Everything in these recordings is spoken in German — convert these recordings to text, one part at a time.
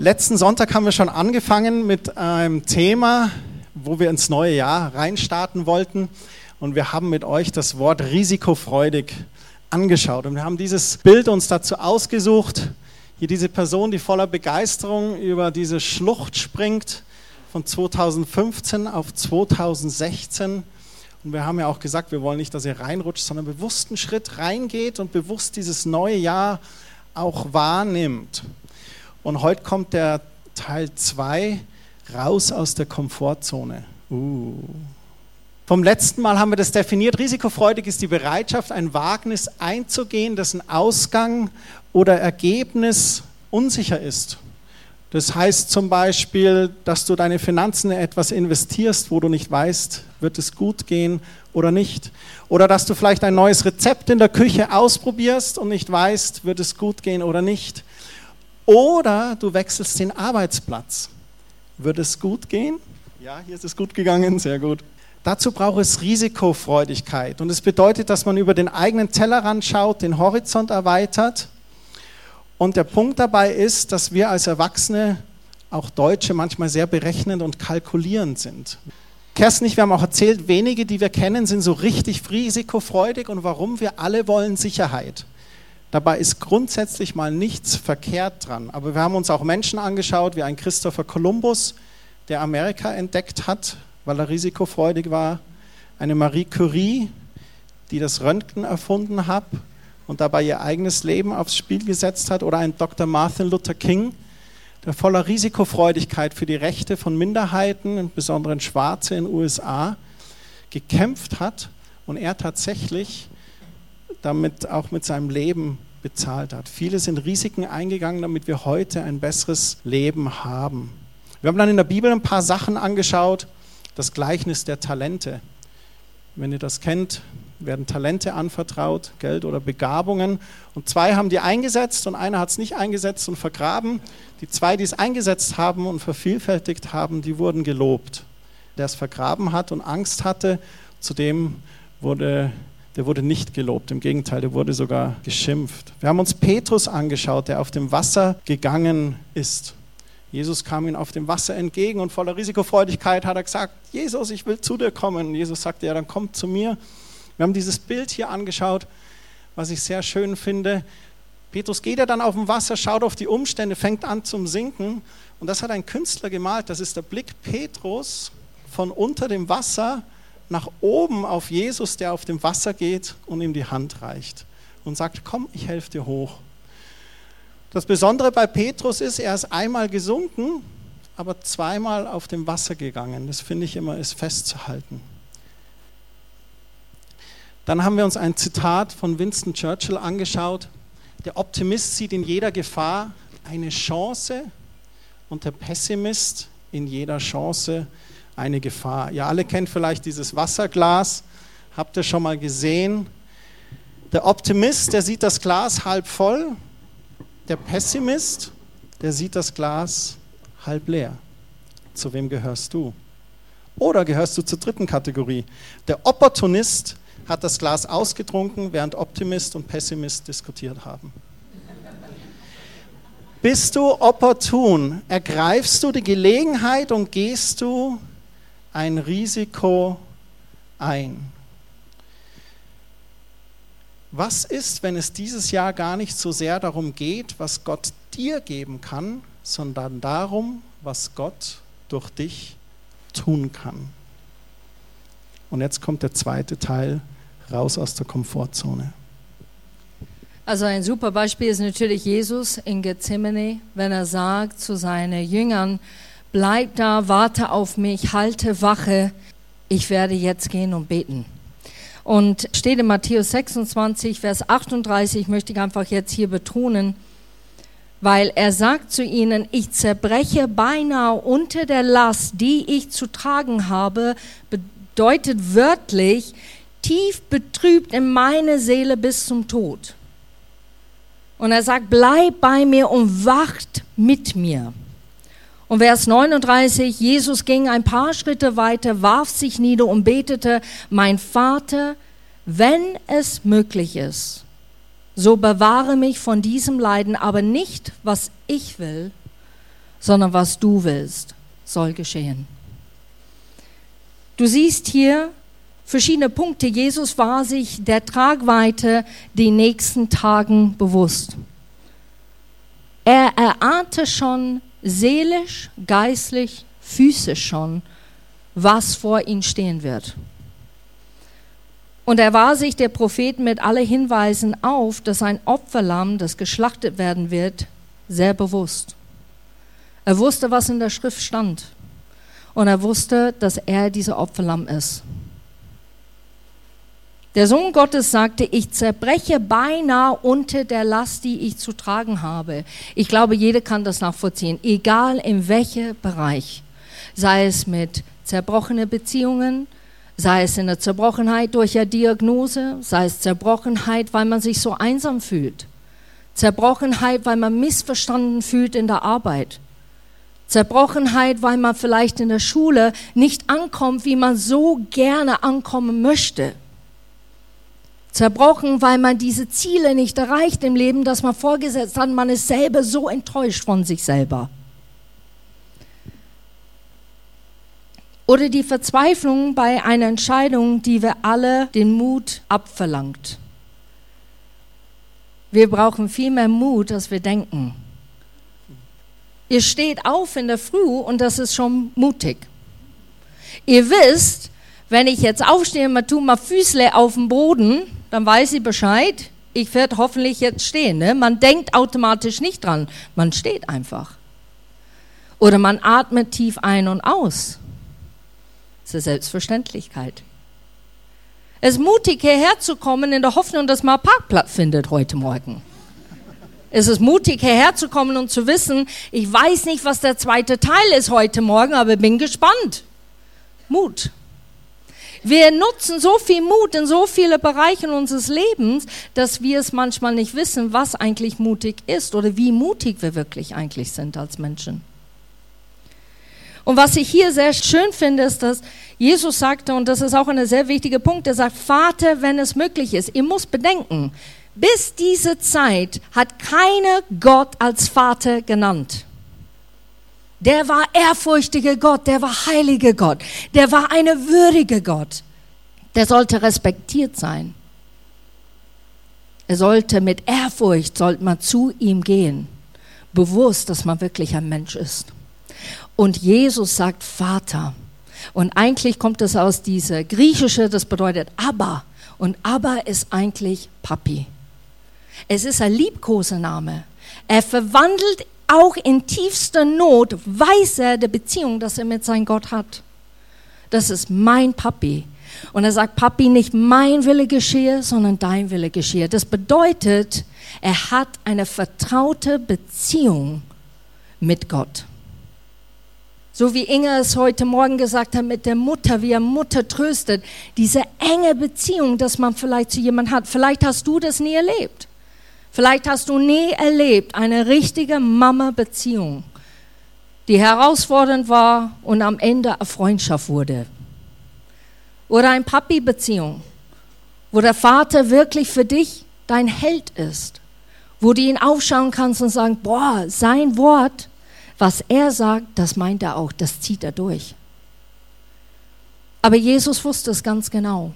Letzten Sonntag haben wir schon angefangen mit einem Thema, wo wir ins neue Jahr reinstarten wollten. Und wir haben mit euch das Wort risikofreudig angeschaut. Und wir haben dieses Bild uns dazu ausgesucht. Hier diese Person, die voller Begeisterung über diese Schlucht springt von 2015 auf 2016. Und wir haben ja auch gesagt, wir wollen nicht, dass ihr reinrutscht, sondern bewussten Schritt reingeht und bewusst dieses neue Jahr auch wahrnimmt. Und heute kommt der Teil 2, raus aus der Komfortzone. Uh. Vom letzten Mal haben wir das definiert. Risikofreudig ist die Bereitschaft, ein Wagnis einzugehen, dessen Ausgang oder Ergebnis unsicher ist. Das heißt zum Beispiel, dass du deine Finanzen in etwas investierst, wo du nicht weißt, wird es gut gehen oder nicht. Oder dass du vielleicht ein neues Rezept in der Küche ausprobierst und nicht weißt, wird es gut gehen oder nicht. Oder du wechselst den Arbeitsplatz. Wird es gut gehen? Ja, hier ist es gut gegangen, sehr gut. Dazu braucht es Risikofreudigkeit. Und es das bedeutet, dass man über den eigenen Tellerrand schaut, den Horizont erweitert. Und der Punkt dabei ist, dass wir als Erwachsene, auch Deutsche, manchmal sehr berechnend und kalkulierend sind. Kerstin nicht, wir haben auch erzählt, wenige, die wir kennen, sind so richtig risikofreudig. Und warum? Wir alle wollen Sicherheit. Dabei ist grundsätzlich mal nichts verkehrt dran. Aber wir haben uns auch Menschen angeschaut, wie ein Christopher Columbus, der Amerika entdeckt hat, weil er risikofreudig war. Eine Marie Curie, die das Röntgen erfunden hat und dabei ihr eigenes Leben aufs Spiel gesetzt hat. Oder ein Dr. Martin Luther King, der voller Risikofreudigkeit für die Rechte von Minderheiten, insbesondere Schwarze in den USA, gekämpft hat und er tatsächlich damit auch mit seinem Leben bezahlt hat. Viele sind Risiken eingegangen, damit wir heute ein besseres Leben haben. Wir haben dann in der Bibel ein paar Sachen angeschaut. Das Gleichnis der Talente. Wenn ihr das kennt, werden Talente anvertraut, Geld oder Begabungen. Und zwei haben die eingesetzt und einer hat es nicht eingesetzt und vergraben. Die zwei, die es eingesetzt haben und vervielfältigt haben, die wurden gelobt. Der es vergraben hat und Angst hatte, zu dem wurde der wurde nicht gelobt, im Gegenteil, der wurde sogar geschimpft. Wir haben uns Petrus angeschaut, der auf dem Wasser gegangen ist. Jesus kam ihm auf dem Wasser entgegen und voller Risikofreudigkeit hat er gesagt, Jesus, ich will zu dir kommen. Jesus sagte, ja, dann komm zu mir. Wir haben dieses Bild hier angeschaut, was ich sehr schön finde. Petrus geht ja dann auf dem Wasser, schaut auf die Umstände, fängt an zum Sinken. Und das hat ein Künstler gemalt. Das ist der Blick Petrus von unter dem Wasser nach oben auf Jesus, der auf dem Wasser geht und ihm die Hand reicht und sagt, komm, ich helfe dir hoch. Das Besondere bei Petrus ist, er ist einmal gesunken, aber zweimal auf dem Wasser gegangen. Das finde ich immer ist festzuhalten. Dann haben wir uns ein Zitat von Winston Churchill angeschaut. Der Optimist sieht in jeder Gefahr eine Chance und der Pessimist in jeder Chance eine Gefahr. Ihr alle kennt vielleicht dieses Wasserglas, habt ihr schon mal gesehen. Der Optimist, der sieht das Glas halb voll, der Pessimist, der sieht das Glas halb leer. Zu wem gehörst du? Oder gehörst du zur dritten Kategorie? Der Opportunist hat das Glas ausgetrunken, während Optimist und Pessimist diskutiert haben. Bist du opportun? Ergreifst du die Gelegenheit und gehst du ein Risiko ein. Was ist, wenn es dieses Jahr gar nicht so sehr darum geht, was Gott dir geben kann, sondern darum, was Gott durch dich tun kann? Und jetzt kommt der zweite Teil, raus aus der Komfortzone. Also ein super Beispiel ist natürlich Jesus in Gethsemane, wenn er sagt zu seinen Jüngern, bleib da, warte auf mich, halte Wache, ich werde jetzt gehen und beten. Und steht in Matthäus 26, Vers 38, möchte ich einfach jetzt hier betonen, weil er sagt zu ihnen, ich zerbreche beinahe unter der Last, die ich zu tragen habe, bedeutet wörtlich, tief betrübt in meine Seele bis zum Tod. Und er sagt, bleib bei mir und wacht mit mir. Und Vers 39, Jesus ging ein paar Schritte weiter, warf sich nieder und betete, mein Vater, wenn es möglich ist, so bewahre mich von diesem Leiden, aber nicht, was ich will, sondern was du willst, soll geschehen. Du siehst hier verschiedene Punkte. Jesus war sich der Tragweite die nächsten Tagen bewusst. Er erahnte schon seelisch, geistlich, physisch schon, was vor ihm stehen wird. Und er war sich der Prophet mit allen Hinweisen auf, dass ein Opferlamm, das geschlachtet werden wird, sehr bewusst. Er wusste, was in der Schrift stand. Und er wusste, dass er dieser Opferlamm ist. Der Sohn Gottes sagte, ich zerbreche beinahe unter der Last, die ich zu tragen habe. Ich glaube, jeder kann das nachvollziehen, egal in welchem Bereich. Sei es mit zerbrochenen Beziehungen, sei es in der Zerbrochenheit durch eine Diagnose, sei es Zerbrochenheit, weil man sich so einsam fühlt. Zerbrochenheit, weil man missverstanden fühlt in der Arbeit. Zerbrochenheit, weil man vielleicht in der Schule nicht ankommt, wie man so gerne ankommen möchte. Zerbrochen, weil man diese Ziele nicht erreicht im Leben, das man vorgesetzt hat. Man ist selber so enttäuscht von sich selber. Oder die Verzweiflung bei einer Entscheidung, die wir alle den Mut abverlangt. Wir brauchen viel mehr Mut, als wir denken. Ihr steht auf in der Früh und das ist schon mutig. Ihr wisst, wenn ich jetzt aufstehe und tue mal Füßle auf den Boden, dann weiß ich Bescheid, ich werde hoffentlich jetzt stehen. Ne? Man denkt automatisch nicht dran, man steht einfach. Oder man atmet tief ein und aus. Das ist eine Selbstverständlichkeit. Es ist mutig, hierher zu kommen, in der Hoffnung, dass man Parkplatz findet heute Morgen. Es ist mutig, hierher zu kommen und zu wissen, ich weiß nicht, was der zweite Teil ist heute Morgen, aber bin gespannt. Mut. Wir nutzen so viel Mut in so viele Bereiche unseres Lebens, dass wir es manchmal nicht wissen, was eigentlich mutig ist oder wie mutig wir wirklich eigentlich sind als Menschen. Und was ich hier sehr schön finde, ist, dass Jesus sagte, und das ist auch ein sehr wichtiger Punkt, er sagt, Vater, wenn es möglich ist. Ihr müsst bedenken, bis diese Zeit hat keiner Gott als Vater genannt. Der war ehrfurchtiger Gott, der war heiliger Gott, der war eine würdige Gott. Der sollte respektiert sein. Er sollte mit Ehrfurcht, sollte man zu ihm gehen, bewusst, dass man wirklich ein Mensch ist. Und Jesus sagt Vater. Und eigentlich kommt es aus dieser griechische, das bedeutet Abba. Und Abba ist eigentlich Papi. Es ist ein Liebkosename. Er verwandelt auch in tiefster Not weiß er der Beziehung, dass er mit seinem Gott hat. Das ist mein Papi. Und er sagt, Papi, nicht mein Wille geschehe, sondern dein Wille geschehe. Das bedeutet, er hat eine vertraute Beziehung mit Gott. So wie Inge es heute Morgen gesagt hat mit der Mutter, wie er Mutter tröstet, diese enge Beziehung, dass man vielleicht zu jemandem hat. Vielleicht hast du das nie erlebt. Vielleicht hast du nie erlebt eine richtige Mama-Beziehung, die herausfordernd war und am Ende eine Freundschaft wurde. Oder eine Papi-Beziehung, wo der Vater wirklich für dich dein Held ist, wo du ihn aufschauen kannst und sagen, boah, sein Wort, was er sagt, das meint er auch, das zieht er durch. Aber Jesus wusste es ganz genau.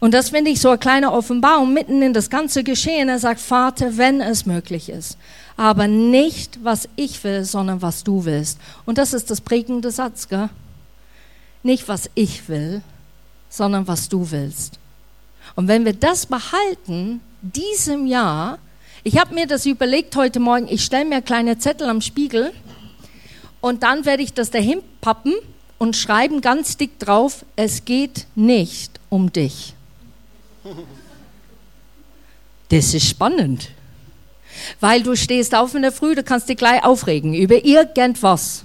Und das finde ich so eine kleine Offenbarung mitten in das ganze Geschehen. Er sagt, Vater, wenn es möglich ist, aber nicht, was ich will, sondern was du willst. Und das ist das prägende Satz, gell? Nicht, was ich will, sondern was du willst. Und wenn wir das behalten, diesem Jahr, ich habe mir das überlegt heute Morgen, ich stelle mir kleine Zettel am Spiegel und dann werde ich das dahin pappen und schreiben ganz dick drauf, es geht nicht um dich. Das ist spannend. Weil du stehst auf in der Früh, du kannst dich gleich aufregen über irgendwas.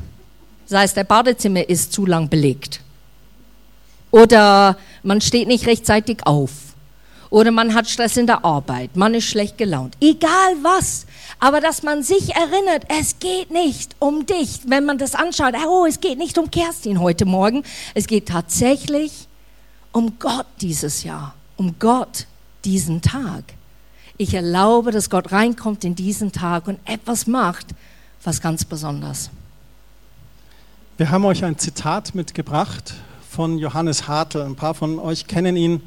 Das heißt, der Badezimmer ist zu lang belegt. Oder man steht nicht rechtzeitig auf. Oder man hat Stress in der Arbeit, man ist schlecht gelaunt. Egal was. Aber dass man sich erinnert, es geht nicht um dich. Wenn man das anschaut, oh, es geht nicht um Kerstin heute Morgen. Es geht tatsächlich um Gott dieses Jahr. Um Gott diesen Tag. Ich erlaube, dass Gott reinkommt in diesen Tag und etwas macht, was ganz besonders. Wir haben euch ein Zitat mitgebracht von Johannes Hartl. Ein paar von euch kennen ihn.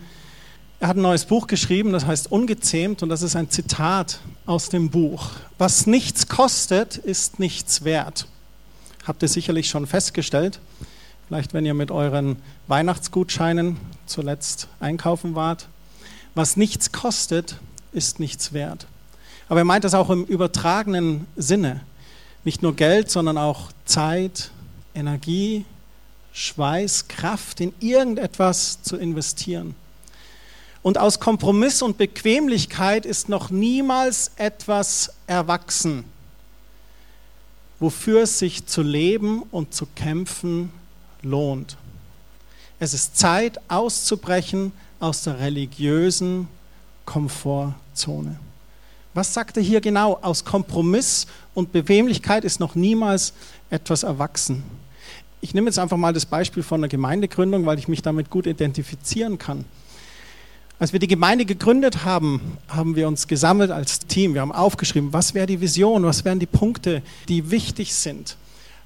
Er hat ein neues Buch geschrieben, das heißt Ungezähmt, und das ist ein Zitat aus dem Buch. Was nichts kostet, ist nichts wert. Habt ihr sicherlich schon festgestellt. Vielleicht, wenn ihr mit euren Weihnachtsgutscheinen zuletzt einkaufen wart. Was nichts kostet, ist nichts wert. Aber er meint das auch im übertragenen Sinne. Nicht nur Geld, sondern auch Zeit, Energie, Schweiß, Kraft in irgendetwas zu investieren. Und aus Kompromiss und Bequemlichkeit ist noch niemals etwas erwachsen, wofür es sich zu leben und zu kämpfen lohnt. Es ist Zeit auszubrechen aus der religiösen Komfortzone. Was sagt er hier genau? Aus Kompromiss und Bequemlichkeit ist noch niemals etwas erwachsen. Ich nehme jetzt einfach mal das Beispiel von einer Gemeindegründung, weil ich mich damit gut identifizieren kann. Als wir die Gemeinde gegründet haben, haben wir uns gesammelt als Team. Wir haben aufgeschrieben, was wäre die Vision, was wären die Punkte, die wichtig sind.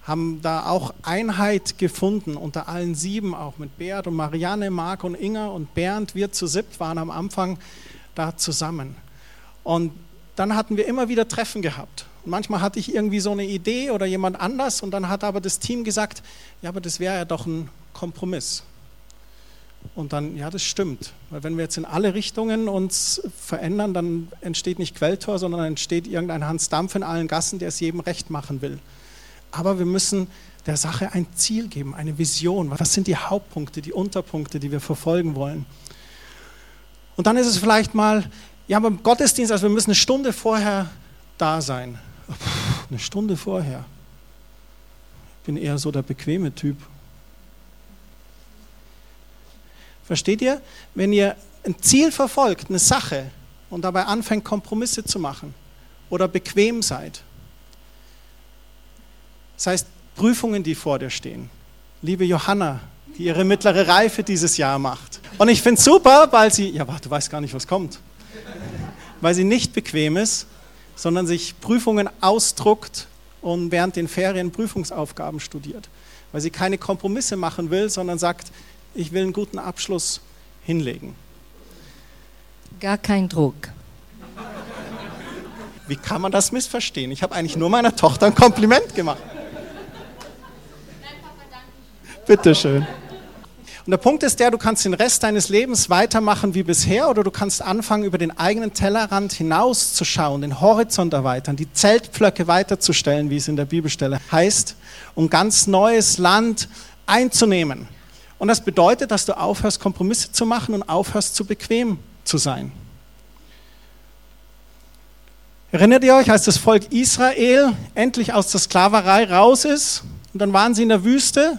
Haben da auch Einheit gefunden, unter allen sieben, auch mit Beat und Marianne, Marc und Inga und Bernd. Wir zu siebt waren am Anfang da zusammen. Und dann hatten wir immer wieder Treffen gehabt. Und manchmal hatte ich irgendwie so eine Idee oder jemand anders und dann hat aber das Team gesagt, ja, aber das wäre ja doch ein Kompromiss. Und dann, ja, das stimmt. Weil wenn wir jetzt in alle Richtungen uns verändern, dann entsteht nicht Quelltor, sondern entsteht irgendein Hans Dampf in allen Gassen, der es jedem recht machen will. Aber wir müssen der Sache ein Ziel geben, eine Vision. Was sind die Hauptpunkte, die Unterpunkte, die wir verfolgen wollen? Und dann ist es vielleicht mal, ja, beim Gottesdienst, also wir müssen eine Stunde vorher da sein. Puh, eine Stunde vorher. Ich bin eher so der bequeme Typ. Versteht ihr? Wenn ihr ein Ziel verfolgt, eine Sache, und dabei anfängt, Kompromisse zu machen oder bequem seid. Das heißt, Prüfungen, die vor dir stehen. Liebe Johanna, die ihre mittlere Reife dieses Jahr macht. Und ich finde es super, weil sie, ja, warte, du weißt gar nicht, was kommt. Weil sie nicht bequem ist, sondern sich Prüfungen ausdruckt und während den Ferien Prüfungsaufgaben studiert. Weil sie keine Kompromisse machen will, sondern sagt, ich will einen guten Abschluss hinlegen. Gar kein Druck. Wie kann man das missverstehen? Ich habe eigentlich nur meiner Tochter ein Kompliment gemacht. Bitte schön. Und der Punkt ist der, du kannst den Rest deines Lebens weitermachen wie bisher oder du kannst anfangen, über den eigenen Tellerrand hinauszuschauen, den Horizont erweitern, die Zeltpflöcke weiterzustellen, wie es in der Bibelstelle heißt, um ganz neues Land einzunehmen. Und das bedeutet, dass du aufhörst, Kompromisse zu machen und aufhörst, zu bequem zu sein. Erinnert ihr euch, als das Volk Israel endlich aus der Sklaverei raus ist und dann waren sie in der Wüste?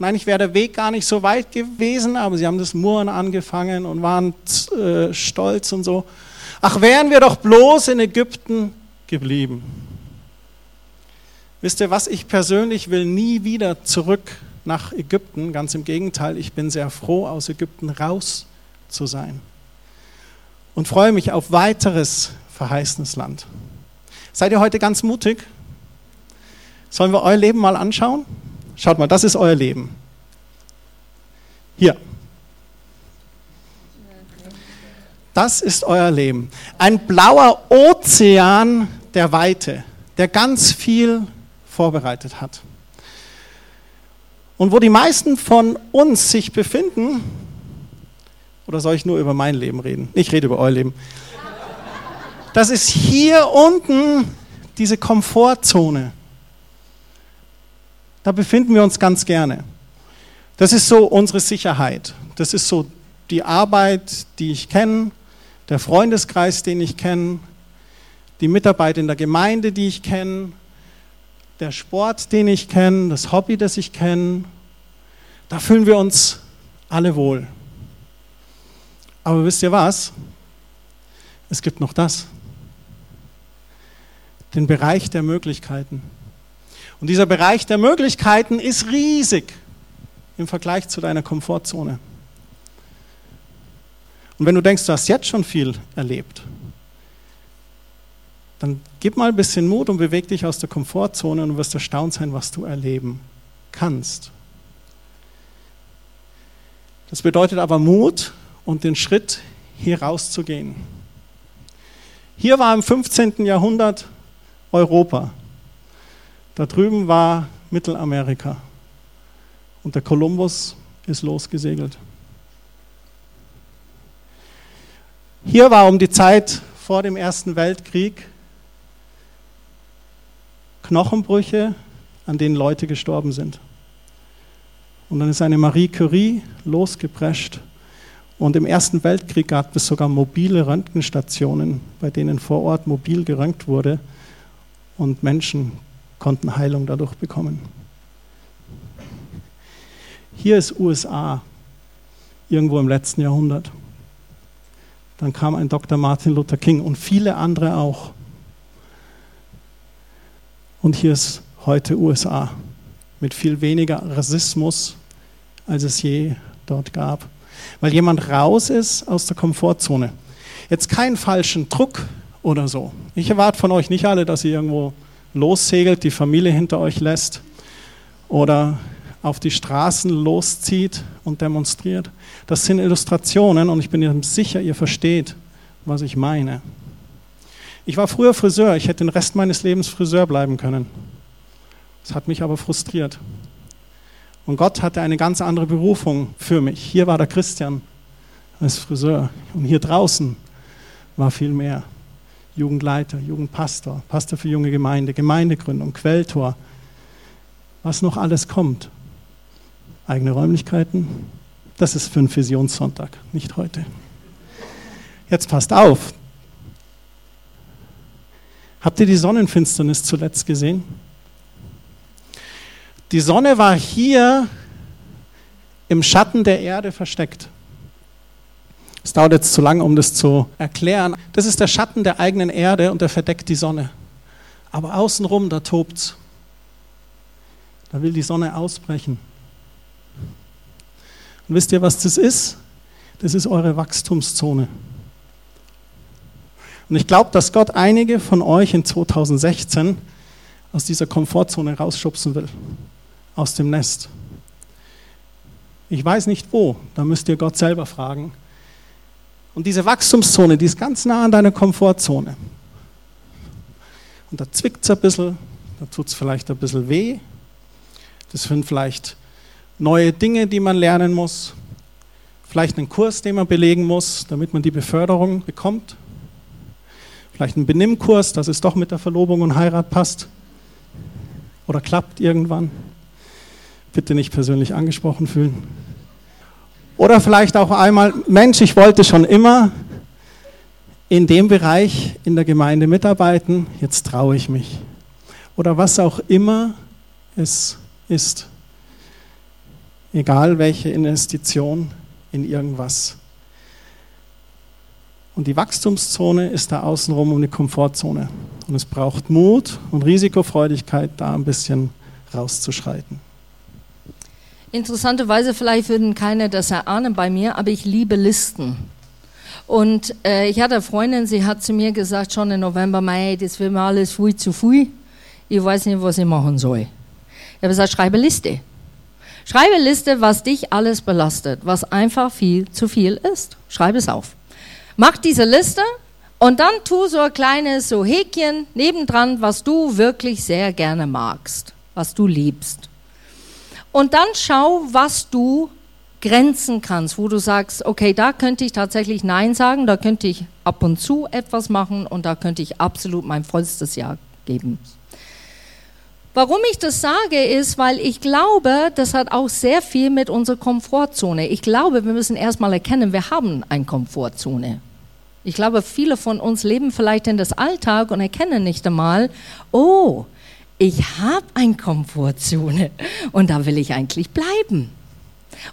Eigentlich wäre der Weg gar nicht so weit gewesen, aber sie haben das Murren angefangen und waren äh, stolz und so. Ach, wären wir doch bloß in Ägypten geblieben. Wisst ihr was, ich persönlich will nie wieder zurück nach Ägypten. Ganz im Gegenteil, ich bin sehr froh, aus Ägypten raus zu sein. Und freue mich auf weiteres verheißenes Land. Seid ihr heute ganz mutig? Sollen wir euer Leben mal anschauen? Schaut mal, das ist euer Leben. Hier. Das ist euer Leben. Ein blauer Ozean der Weite, der ganz viel vorbereitet hat. Und wo die meisten von uns sich befinden, oder soll ich nur über mein Leben reden? Ich rede über euer Leben. Das ist hier unten diese Komfortzone. Da befinden wir uns ganz gerne. Das ist so unsere Sicherheit. Das ist so die Arbeit, die ich kenne, der Freundeskreis, den ich kenne, die Mitarbeit in der Gemeinde, die ich kenne, der Sport, den ich kenne, das Hobby, das ich kenne, da fühlen wir uns alle wohl. Aber wisst ihr was? Es gibt noch das. Den Bereich der Möglichkeiten. Und dieser Bereich der Möglichkeiten ist riesig im Vergleich zu deiner Komfortzone. Und wenn du denkst, du hast jetzt schon viel erlebt, dann gib mal ein bisschen Mut und beweg dich aus der Komfortzone und du wirst erstaunt sein, was du erleben kannst. Das bedeutet aber Mut und den Schritt, hier rauszugehen. Hier war im 15. Jahrhundert Europa. Da drüben war Mittelamerika. Und der Kolumbus ist losgesegelt. Hier war um die Zeit vor dem Ersten Weltkrieg Knochenbrüche, an denen Leute gestorben sind. Und dann ist eine Marie Curie losgeprescht. Und im Ersten Weltkrieg gab es sogar mobile Röntgenstationen, bei denen vor Ort mobil geröntgt wurde und Menschen konnten Heilung dadurch bekommen. Hier ist USA, irgendwo im letzten Jahrhundert. Dann kam ein Dr. Martin Luther King und viele andere auch. Und hier ist heute USA mit viel weniger Rassismus, als es je dort gab. Weil jemand raus ist aus der Komfortzone. Jetzt keinen falschen Druck oder so. Ich erwarte von euch nicht alle, dass ihr irgendwo lossegelt, die Familie hinter euch lässt oder auf die Straßen loszieht und demonstriert. Das sind Illustrationen und ich bin sicher, ihr versteht, was ich meine. Ich war früher Friseur, ich hätte den Rest meines Lebens Friseur bleiben können. Das hat mich aber frustriert. Und Gott hatte eine ganz andere Berufung für mich. Hier war der Christian als Friseur und hier draußen war viel mehr. Jugendleiter, Jugendpastor, Pastor für junge Gemeinde, Gemeindegründung, Quelltor, was noch alles kommt eigene Räumlichkeiten. Das ist für einen Visionssonntag, nicht heute. Jetzt passt auf. Habt ihr die Sonnenfinsternis zuletzt gesehen? Die Sonne war hier im Schatten der Erde versteckt. Es dauert jetzt zu lang, um das zu erklären. Das ist der Schatten der eigenen Erde und der verdeckt die Sonne. Aber außenrum, da tobt's. Da will die Sonne ausbrechen. Und wisst ihr, was das ist? Das ist eure Wachstumszone. Und ich glaube, dass Gott einige von euch in 2016 aus dieser Komfortzone rausschubsen will, aus dem Nest. Ich weiß nicht wo, da müsst ihr Gott selber fragen. Und diese Wachstumszone, die ist ganz nah an deiner Komfortzone. Und da zwickt es ein bisschen, da tut es vielleicht ein bisschen weh. Das sind vielleicht neue Dinge, die man lernen muss, vielleicht einen Kurs, den man belegen muss, damit man die Beförderung bekommt, vielleicht einen Benimmkurs, dass es doch mit der Verlobung und Heirat passt oder klappt irgendwann. Bitte nicht persönlich angesprochen fühlen. Oder vielleicht auch einmal, Mensch, ich wollte schon immer in dem Bereich in der Gemeinde mitarbeiten, jetzt traue ich mich. Oder was auch immer es ist egal welche Investition in irgendwas. Und die Wachstumszone ist da außenrum um die Komfortzone. Und es braucht Mut und Risikofreudigkeit, da ein bisschen rauszuschreiten. Interessanterweise, vielleicht würden keine das erahnen bei mir, aber ich liebe Listen. Und äh, ich hatte eine Freundin, sie hat zu mir gesagt, schon im November, Mai, das wird mir alles viel zu viel. Ich weiß nicht, was ich machen soll. Ich habe gesagt, schreibe Liste. Schreibe Liste, was dich alles belastet, was einfach viel zu viel ist. Schreibe es auf. Mach diese Liste und dann tu so ein kleines so Häkchen nebendran, was du wirklich sehr gerne magst, was du liebst. Und dann schau, was du grenzen kannst, wo du sagst, okay, da könnte ich tatsächlich Nein sagen, da könnte ich ab und zu etwas machen und da könnte ich absolut mein vollstes Ja geben. Warum ich das sage, ist, weil ich glaube, das hat auch sehr viel mit unserer Komfortzone. Ich glaube, wir müssen erstmal erkennen, wir haben eine Komfortzone. Ich glaube, viele von uns leben vielleicht in das Alltag und erkennen nicht einmal, oh, ich habe eine Komfortzone und da will ich eigentlich bleiben.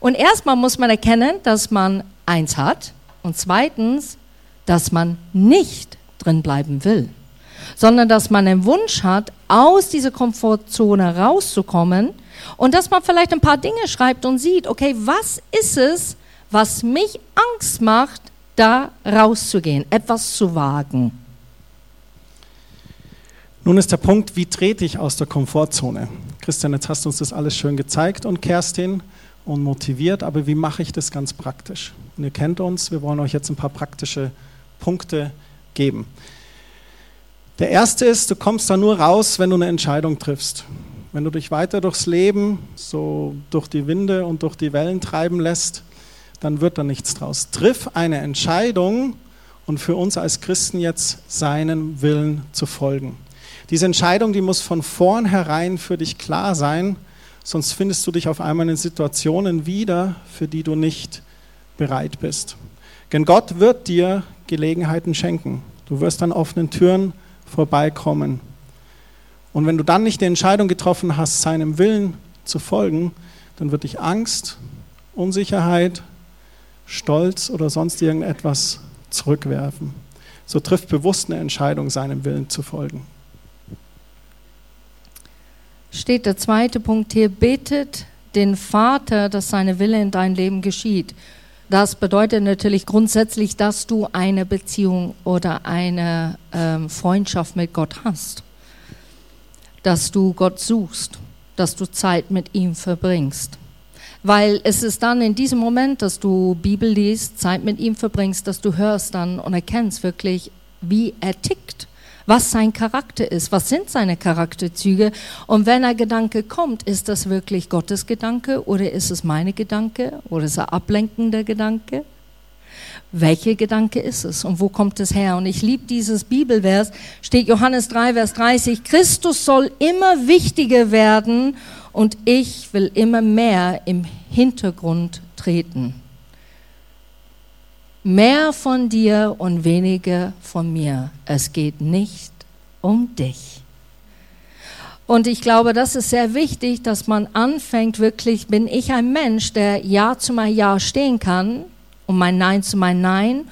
Und erstmal muss man erkennen, dass man eins hat und zweitens, dass man nicht drin bleiben will sondern dass man einen Wunsch hat, aus dieser Komfortzone rauszukommen und dass man vielleicht ein paar Dinge schreibt und sieht, okay, was ist es, was mich Angst macht, da rauszugehen, etwas zu wagen. Nun ist der Punkt, wie trete ich aus der Komfortzone? Christian, jetzt hast du uns das alles schön gezeigt und Kerstin und motiviert, aber wie mache ich das ganz praktisch? Und ihr kennt uns, wir wollen euch jetzt ein paar praktische Punkte geben. Der erste ist, du kommst da nur raus, wenn du eine Entscheidung triffst. Wenn du dich weiter durchs Leben, so durch die Winde und durch die Wellen treiben lässt, dann wird da nichts draus. Triff eine Entscheidung und für uns als Christen jetzt seinen Willen zu folgen. Diese Entscheidung, die muss von vornherein für dich klar sein, sonst findest du dich auf einmal in Situationen wieder, für die du nicht bereit bist. Denn Gott wird dir Gelegenheiten schenken. Du wirst an offenen Türen vorbeikommen. Und wenn du dann nicht die Entscheidung getroffen hast, seinem Willen zu folgen, dann wird dich Angst, Unsicherheit, Stolz oder sonst irgendetwas zurückwerfen. So trifft bewusst eine Entscheidung, seinem Willen zu folgen steht der zweite Punkt hier, betet den Vater, dass seine Wille in dein Leben geschieht. Das bedeutet natürlich grundsätzlich, dass du eine Beziehung oder eine ähm, Freundschaft mit Gott hast. Dass du Gott suchst, dass du Zeit mit ihm verbringst. Weil es ist dann in diesem Moment, dass du Bibel liest, Zeit mit ihm verbringst, dass du hörst dann und erkennst wirklich, wie er tickt was sein Charakter ist, was sind seine Charakterzüge. Und wenn ein Gedanke kommt, ist das wirklich Gottes Gedanke oder ist es meine Gedanke oder ist er ablenkender Gedanke? Welcher Gedanke ist es und wo kommt es her? Und ich liebe dieses Bibelvers, steht Johannes 3, Vers 30, Christus soll immer wichtiger werden und ich will immer mehr im Hintergrund treten. Mehr von dir und weniger von mir. Es geht nicht um dich. Und ich glaube, das ist sehr wichtig, dass man anfängt, wirklich, bin ich ein Mensch, der Ja zu mein Ja stehen kann und mein Nein zu mein Nein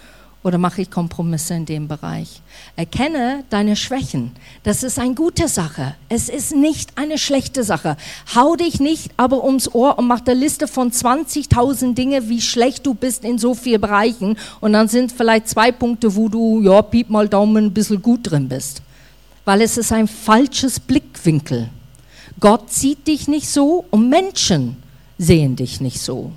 oder mache ich Kompromisse in dem Bereich? Erkenne deine Schwächen. Das ist eine gute Sache. Es ist nicht eine schlechte Sache. Hau dich nicht aber ums Ohr und mach eine Liste von 20.000 Dinge, wie schlecht du bist in so vielen Bereichen. Und dann sind vielleicht zwei Punkte, wo du, ja, piep mal Daumen, ein bisschen gut drin bist. Weil es ist ein falsches Blickwinkel. Gott sieht dich nicht so und Menschen sehen dich nicht so.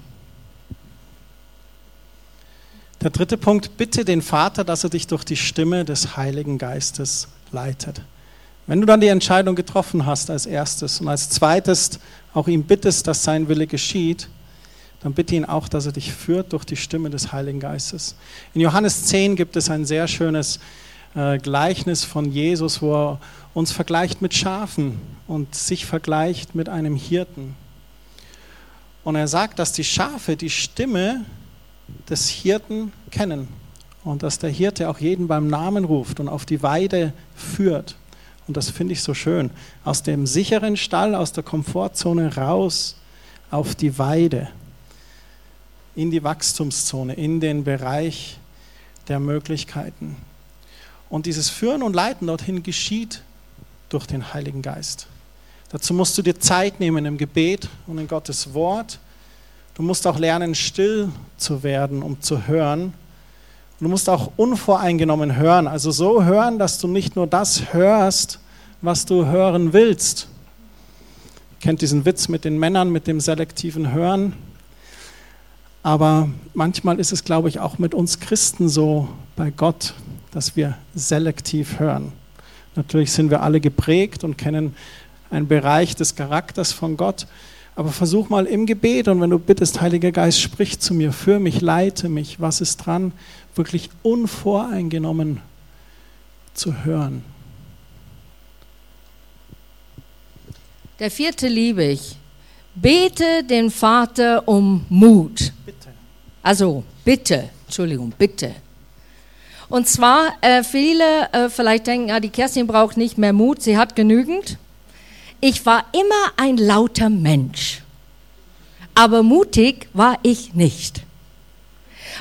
Der dritte Punkt, bitte den Vater, dass er dich durch die Stimme des Heiligen Geistes leitet. Wenn du dann die Entscheidung getroffen hast als erstes und als zweites auch ihm bittest, dass sein Wille geschieht, dann bitte ihn auch, dass er dich führt durch die Stimme des Heiligen Geistes. In Johannes 10 gibt es ein sehr schönes äh, Gleichnis von Jesus, wo er uns vergleicht mit Schafen und sich vergleicht mit einem Hirten. Und er sagt, dass die Schafe die Stimme des Hirten kennen und dass der Hirte auch jeden beim Namen ruft und auf die Weide führt. Und das finde ich so schön. Aus dem sicheren Stall, aus der Komfortzone raus auf die Weide, in die Wachstumszone, in den Bereich der Möglichkeiten. Und dieses Führen und Leiten dorthin geschieht durch den Heiligen Geist. Dazu musst du dir Zeit nehmen im Gebet und in Gottes Wort Du musst auch lernen, still zu werden, um zu hören. Du musst auch unvoreingenommen hören, also so hören, dass du nicht nur das hörst, was du hören willst. Ihr kennt diesen Witz mit den Männern, mit dem selektiven Hören. Aber manchmal ist es, glaube ich, auch mit uns Christen so bei Gott, dass wir selektiv hören. Natürlich sind wir alle geprägt und kennen einen Bereich des Charakters von Gott. Aber versuch mal im Gebet und wenn du bittest, Heiliger Geist, sprich zu mir, für mich, leite mich, was ist dran, wirklich unvoreingenommen zu hören. Der vierte liebe ich. Bete den Vater um Mut. Bitte. Also bitte, Entschuldigung, bitte. Und zwar, äh, viele äh, vielleicht denken, ah, die Kerstin braucht nicht mehr Mut, sie hat genügend. Ich war immer ein lauter Mensch, aber mutig war ich nicht.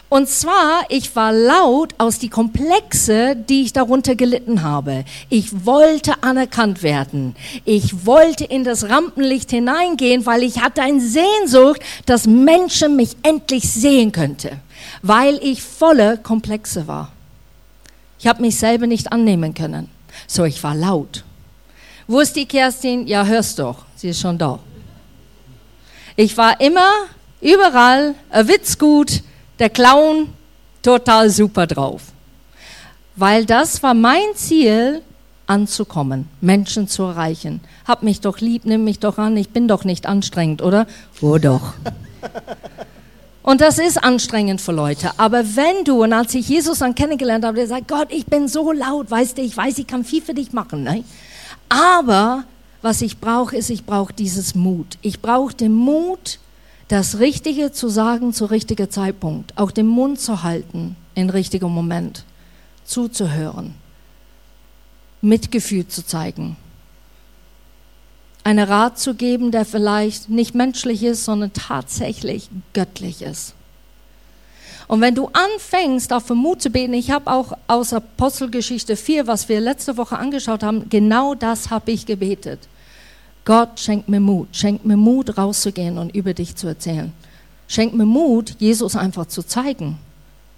Und zwar, ich war laut aus die Komplexe, die ich darunter gelitten habe. Ich wollte anerkannt werden. Ich wollte in das Rampenlicht hineingehen, weil ich hatte eine Sehnsucht, dass Menschen mich endlich sehen könnte, weil ich voller Komplexe war. Ich habe mich selber nicht annehmen können. So, ich war laut. Wo ist die Kerstin? Ja, hörst doch, sie ist schon da. Ich war immer überall, ein Witz gut, der Clown total super drauf. Weil das war mein Ziel, anzukommen, Menschen zu erreichen. Hab mich doch lieb, nimm mich doch an, ich bin doch nicht anstrengend, oder? Oh doch. Und das ist anstrengend für Leute. Aber wenn du, und als ich Jesus dann kennengelernt habe, der sagt, Gott, ich bin so laut, weißt du, ich weiß, ich kann viel für dich machen. Ne? Aber was ich brauche, ist, ich brauche dieses Mut. Ich brauche den Mut, das Richtige zu sagen zu richtiger Zeitpunkt, auch den Mund zu halten in richtigem Moment, zuzuhören, Mitgefühl zu zeigen einen Rat zu geben, der vielleicht nicht menschlich ist, sondern tatsächlich göttlich ist. Und wenn du anfängst, auf Mut zu beten, ich habe auch aus Apostelgeschichte 4, was wir letzte Woche angeschaut haben, genau das habe ich gebetet. Gott, schenk mir Mut, schenk mir Mut, rauszugehen und über dich zu erzählen. Schenk mir Mut, Jesus einfach zu zeigen.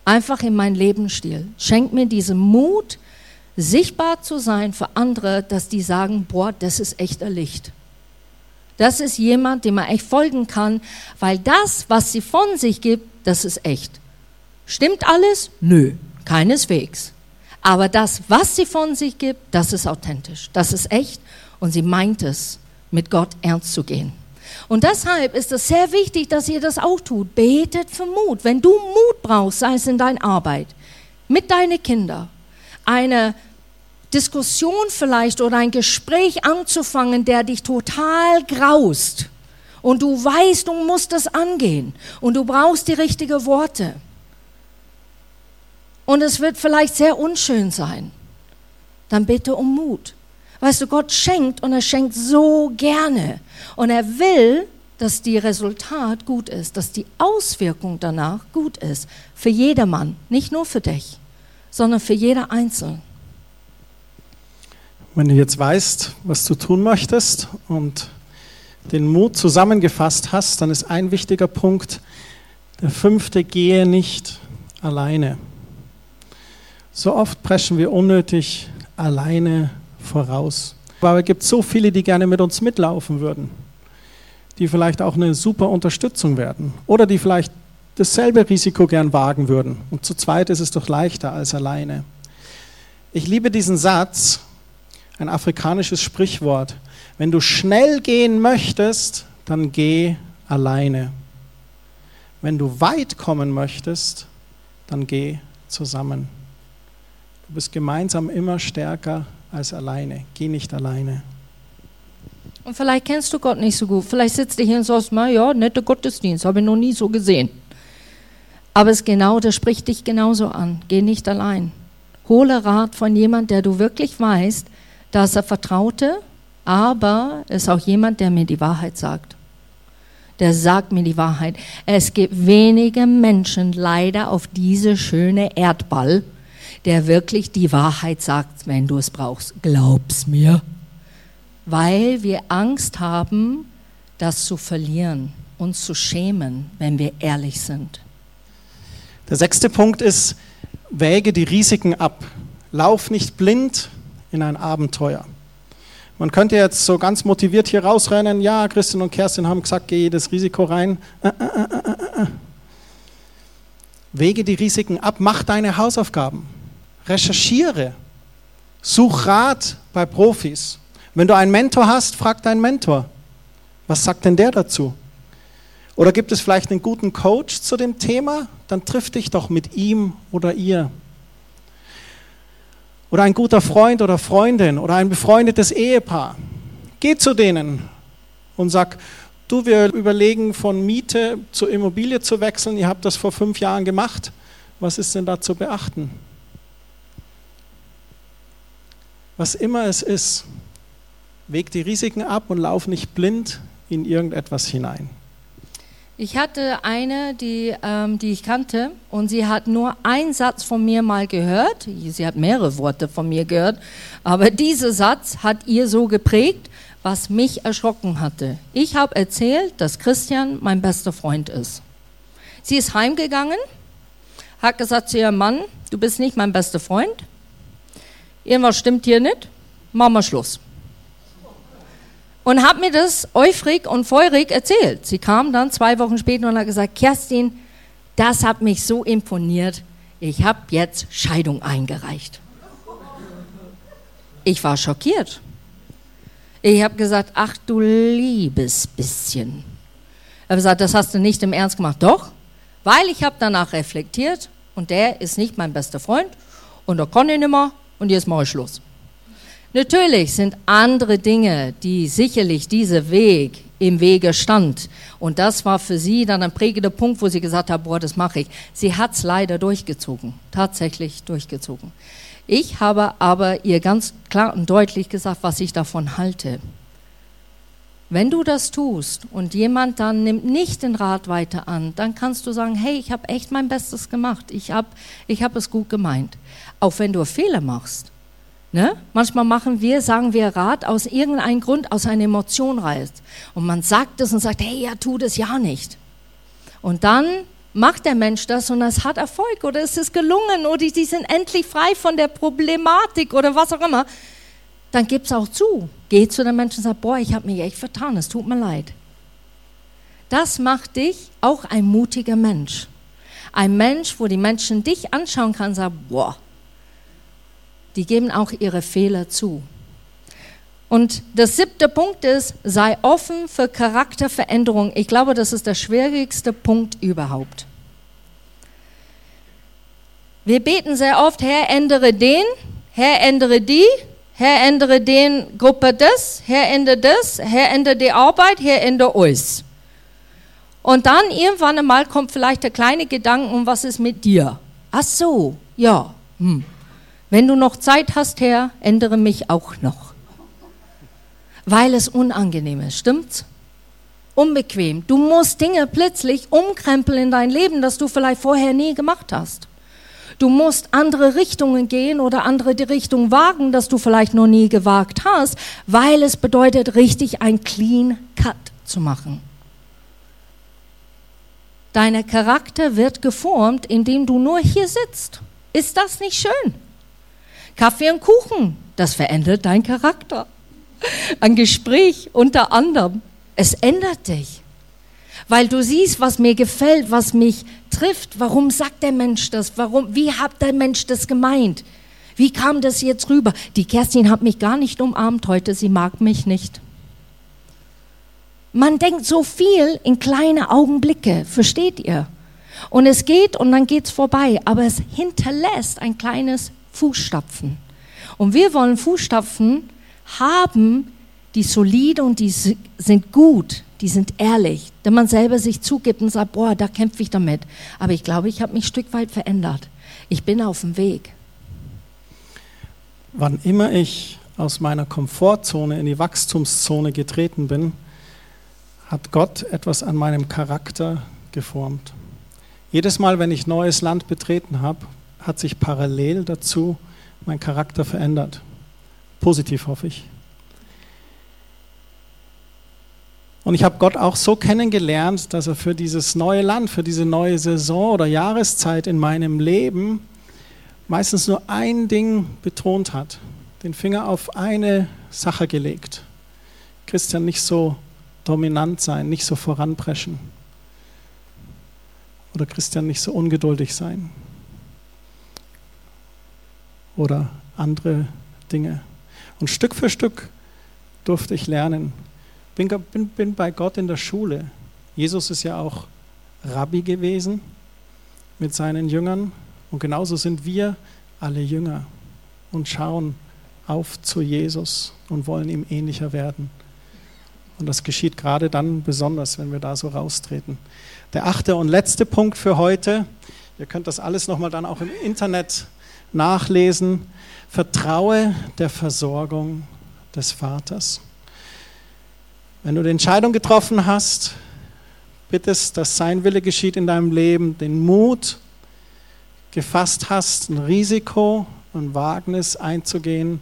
Einfach in meinen Lebensstil. Schenk mir diesen Mut, sichtbar zu sein für andere, dass die sagen, boah, das ist echter Licht. Das ist jemand, dem man echt folgen kann, weil das, was sie von sich gibt, das ist echt. Stimmt alles? Nö, keineswegs. Aber das, was sie von sich gibt, das ist authentisch, das ist echt und sie meint es, mit Gott ernst zu gehen. Und deshalb ist es sehr wichtig, dass ihr das auch tut. Betet für Mut. Wenn du Mut brauchst, sei es in deiner Arbeit, mit deinen Kindern, eine Diskussion vielleicht oder ein Gespräch anzufangen, der dich total graust. Und du weißt, du musst das angehen. Und du brauchst die richtigen Worte. Und es wird vielleicht sehr unschön sein. Dann bitte um Mut. Weißt du, Gott schenkt und er schenkt so gerne. Und er will, dass die Resultat gut ist, dass die Auswirkung danach gut ist. Für jedermann, nicht nur für dich, sondern für jeder Einzelne. Wenn du jetzt weißt, was du tun möchtest und den Mut zusammengefasst hast, dann ist ein wichtiger Punkt, der fünfte, gehe nicht alleine. So oft preschen wir unnötig alleine voraus. Aber es gibt so viele, die gerne mit uns mitlaufen würden, die vielleicht auch eine super Unterstützung werden oder die vielleicht dasselbe Risiko gern wagen würden. Und zu zweit ist es doch leichter als alleine. Ich liebe diesen Satz, ein afrikanisches Sprichwort. Wenn du schnell gehen möchtest, dann geh alleine. Wenn du weit kommen möchtest, dann geh zusammen. Du bist gemeinsam immer stärker als alleine. Geh nicht alleine. Und vielleicht kennst du Gott nicht so gut. Vielleicht sitzt du hier und sagst, na ja, netter Gottesdienst, habe ich noch nie so gesehen. Aber es genau, das spricht dich genauso an. Geh nicht allein. Hole Rat von jemand, der du wirklich weißt, dass er vertraute, aber ist auch jemand, der mir die Wahrheit sagt. Der sagt mir die Wahrheit. Es gibt wenige Menschen leider auf diese schöne Erdball, der wirklich die Wahrheit sagt, wenn du es brauchst. Glaub's mir. Weil wir Angst haben, das zu verlieren, uns zu schämen, wenn wir ehrlich sind. Der sechste Punkt ist, wäge die Risiken ab. Lauf nicht blind, in ein Abenteuer. Man könnte jetzt so ganz motiviert hier rausrennen, ja, Christian und Kerstin haben gesagt, geh jedes Risiko rein. Äh, äh, äh, Wege die Risiken ab, mach deine Hausaufgaben, recherchiere, such Rat bei Profis. Wenn du einen Mentor hast, frag deinen Mentor. Was sagt denn der dazu? Oder gibt es vielleicht einen guten Coach zu dem Thema? Dann triff dich doch mit ihm oder ihr. Oder ein guter Freund oder Freundin oder ein befreundetes Ehepaar. Geh zu denen und sag, du, wir überlegen von Miete zur Immobilie zu wechseln, ihr habt das vor fünf Jahren gemacht, was ist denn da zu beachten? Was immer es ist, weg die Risiken ab und lauf nicht blind in irgendetwas hinein. Ich hatte eine, die, ähm, die ich kannte, und sie hat nur einen Satz von mir mal gehört. Sie hat mehrere Worte von mir gehört, aber dieser Satz hat ihr so geprägt, was mich erschrocken hatte. Ich habe erzählt, dass Christian mein bester Freund ist. Sie ist heimgegangen, hat gesagt zu ihrem Mann, du bist nicht mein bester Freund. Irgendwas stimmt hier nicht, machen wir Schluss. und habe mir das euphorig und feurig erzählt. Sie kam dann zwei Wochen später und hat gesagt, Kerstin, das hat mich so imponiert, ich habe jetzt Scheidung eingereicht. Ich war schockiert. Ich habe gesagt, ach du liebes bisschen. Er hat gesagt, das hast du nicht im Ernst gemacht. Doch, weil ich habe danach reflektiert und der ist nicht mein bester Freund und da kann ich nicht mehr und jetzt mache ich Schluss. Natürlich sind andere Dinge, die sicherlich dieser Weg im Wege stand. Und das war für sie dann ein prägender Punkt, wo sie gesagt hat, boah, das mache ich. Sie hat es leider durchgezogen, tatsächlich durchgezogen. Ich habe aber ihr ganz klar und deutlich gesagt, was ich davon halte. Wenn du das tust und jemand dann nimmt nicht den Rat weiter an, dann kannst du sagen, hey, ich habe echt mein Bestes gemacht, ich habe ich hab es gut gemeint. Auch wenn du Fehler machst. Ne? Manchmal machen wir, sagen wir Rat aus irgendeinem Grund, aus einer Emotion reißt. Und man sagt es und sagt, hey, ja, tu das ja nicht. Und dann macht der Mensch das und es hat Erfolg oder es ist gelungen oder die sind endlich frei von der Problematik oder was auch immer, dann gib es auch zu. Geh zu den Menschen und sag, boah, ich habe mich echt vertan, es tut mir leid. Das macht dich auch ein mutiger Mensch. Ein Mensch, wo die Menschen dich anschauen kann und sagen, boah, die geben auch ihre Fehler zu. Und der siebte Punkt ist, sei offen für Charakterveränderung. Ich glaube, das ist der schwierigste Punkt überhaupt. Wir beten sehr oft, Herr, ändere den, Herr, ändere die, Herr, ändere den Gruppe das, Herr, ändere das, Herr, ändere die Arbeit, Herr, ändere uns. Und dann irgendwann einmal kommt vielleicht der kleine Gedanke, um was ist mit dir? Ach so, ja. Hm. Wenn du noch Zeit hast, Herr, ändere mich auch noch weil es unangenehm ist, stimmt's? Unbequem. Du musst Dinge plötzlich umkrempeln in dein Leben, das du vielleicht vorher nie gemacht hast. Du musst andere Richtungen gehen oder andere die Richtung wagen, das du vielleicht noch nie gewagt hast, weil es bedeutet, richtig ein Clean Cut zu machen. Dein Charakter wird geformt, indem du nur hier sitzt. Ist das nicht schön? Kaffee und Kuchen, das verändert dein Charakter ein Gespräch unter anderem. Es ändert dich. Weil du siehst, was mir gefällt, was mich trifft. Warum sagt der Mensch das? Warum, wie hat der Mensch das gemeint? Wie kam das jetzt rüber? Die Kerstin hat mich gar nicht umarmt heute, sie mag mich nicht. Man denkt so viel in kleine Augenblicke, versteht ihr? Und es geht und dann geht es vorbei, aber es hinterlässt ein kleines Fußstapfen. Und wir wollen Fußstapfen haben, die solide und die sind gut, die sind ehrlich, wenn man selber sich zugibt und sagt, boah, da kämpfe ich damit. Aber ich glaube, ich habe mich ein Stück weit verändert. Ich bin auf dem Weg. Wann immer ich aus meiner Komfortzone in die Wachstumszone getreten bin, hat Gott etwas an meinem Charakter geformt. Jedes Mal, wenn ich neues Land betreten habe, hat sich parallel dazu mein Charakter verändert. Positiv hoffe ich. Und ich habe Gott auch so kennengelernt, dass er für dieses neue Land, für diese neue Saison oder Jahreszeit in meinem Leben meistens nur ein Ding betont hat, den Finger auf eine Sache gelegt. Christian, nicht so dominant sein, nicht so voranpreschen. Oder Christian, nicht so ungeduldig sein. Oder andere Dinge. Und Stück für Stück durfte ich lernen. Bin, bin, bin bei Gott in der Schule. Jesus ist ja auch Rabbi gewesen mit seinen Jüngern. Und genauso sind wir alle Jünger und schauen auf zu Jesus und wollen ihm ähnlicher werden. Und das geschieht gerade dann besonders, wenn wir da so raustreten. Der achte und letzte Punkt für heute, ihr könnt das alles nochmal dann auch im Internet nachlesen, Vertraue der Versorgung des Vaters. Wenn du die Entscheidung getroffen hast, bittest, dass sein Wille geschieht in deinem Leben, den Mut gefasst hast, ein Risiko, ein Wagnis einzugehen.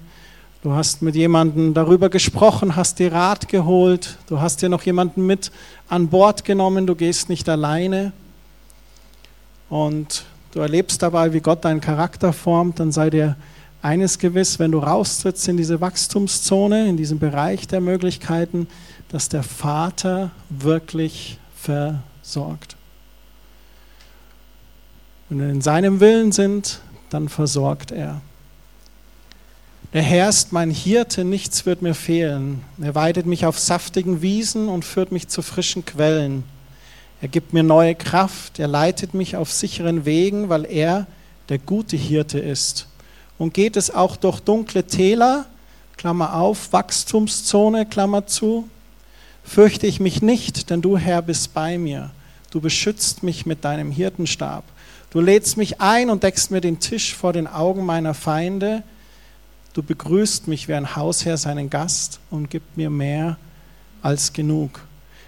Du hast mit jemandem darüber gesprochen, hast dir Rat geholt, du hast dir noch jemanden mit an Bord genommen, du gehst nicht alleine und du erlebst dabei, wie Gott deinen Charakter formt, dann sei dir eines gewiss, wenn du raustrittst in diese Wachstumszone, in diesen Bereich der Möglichkeiten, dass der Vater wirklich versorgt. Wenn wir in seinem Willen sind, dann versorgt er. Der Herr ist mein Hirte, nichts wird mir fehlen. Er weidet mich auf saftigen Wiesen und führt mich zu frischen Quellen. Er gibt mir neue Kraft, er leitet mich auf sicheren Wegen, weil er der gute Hirte ist. Und geht es auch durch dunkle Täler, Klammer auf, Wachstumszone, Klammer zu, fürchte ich mich nicht, denn du Herr bist bei mir. Du beschützt mich mit deinem Hirtenstab. Du lädst mich ein und deckst mir den Tisch vor den Augen meiner Feinde. Du begrüßt mich wie ein Hausherr seinen Gast und gibst mir mehr als genug.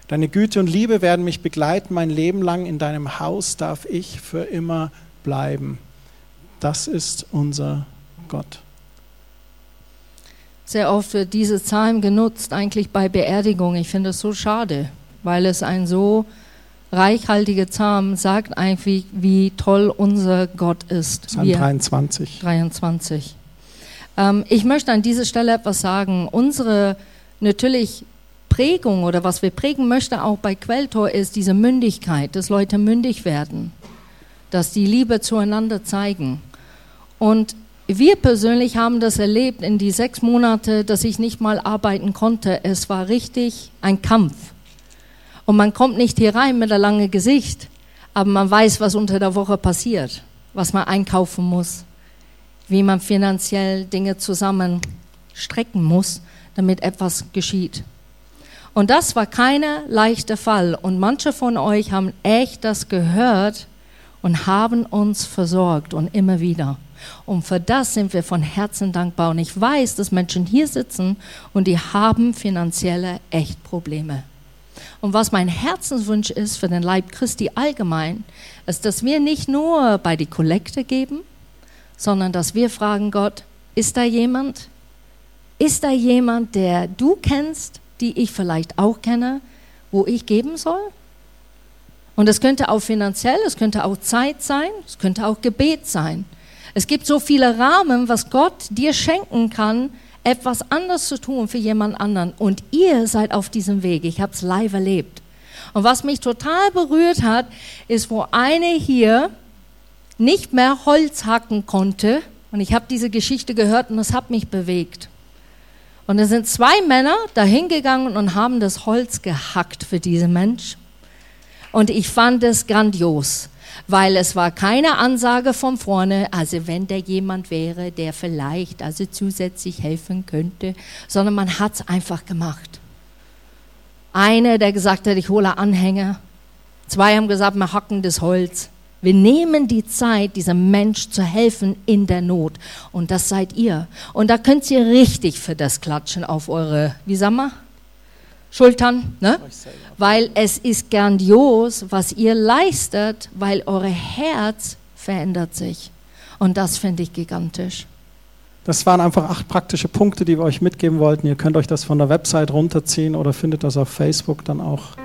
Deine Güte und Liebe werden mich begleiten mein Leben lang. In deinem Haus darf ich für immer bleiben. Das ist unser Gott. Sehr oft wird diese Psalm genutzt, eigentlich bei Beerdigung. Ich finde es so schade, weil es ein so reichhaltiger Psalm sagt eigentlich, wie toll unser Gott ist. Psalm 23. 23. Ähm, ich möchte an dieser Stelle etwas sagen. Unsere natürlich Prägung oder was wir prägen möchten auch bei Quelltor ist diese Mündigkeit, dass Leute mündig werden, dass die Liebe zueinander zeigen. Und wir persönlich haben das erlebt in die sechs Monate, dass ich nicht mal arbeiten konnte. Es war richtig ein Kampf. Und man kommt nicht hier rein mit einem langen Gesicht, aber man weiß, was unter der Woche passiert, was man einkaufen muss, wie man finanziell Dinge zusammenstrecken muss, damit etwas geschieht. Und das war kein leichter Fall. Und manche von euch haben echt das gehört und haben uns versorgt und immer wieder. Und für das sind wir von Herzen dankbar. Und ich weiß, dass Menschen hier sitzen und die haben finanzielle echt Probleme. Und was mein Herzenswunsch ist für den Leib Christi allgemein, ist, dass wir nicht nur bei die Kollekte geben, sondern dass wir fragen Gott, ist da jemand? Ist da jemand, der du kennst, die ich vielleicht auch kenne, wo ich geben soll? Und es könnte auch finanziell, es könnte auch Zeit sein, es könnte auch Gebet sein. Es gibt so viele Rahmen, was Gott dir schenken kann, etwas anderes zu tun für jemand anderen. Und ihr seid auf diesem Weg. Ich habe es live erlebt. Und was mich total berührt hat, ist, wo eine hier nicht mehr Holz hacken konnte. Und ich habe diese Geschichte gehört und es hat mich bewegt. Und es sind zwei Männer dahingegangen und haben das Holz gehackt für diesen Mensch. Und ich fand es grandios weil es war keine Ansage von vorne, also wenn da jemand wäre, der vielleicht also zusätzlich helfen könnte, sondern man hat es einfach gemacht. Einer, der gesagt hat, ich hole Anhänger. Zwei haben gesagt, wir hacken das Holz. Wir nehmen die Zeit, diesem Mensch zu helfen in der Not. Und das seid ihr. Und da könnt ihr richtig für das klatschen auf eure, wie sagen wir, Schultern, ne? weil es ist grandios, was ihr leistet, weil euer Herz verändert sich. Und das finde ich gigantisch. Das waren einfach acht praktische Punkte, die wir euch mitgeben wollten. Ihr könnt euch das von der Website runterziehen oder findet das auf Facebook dann auch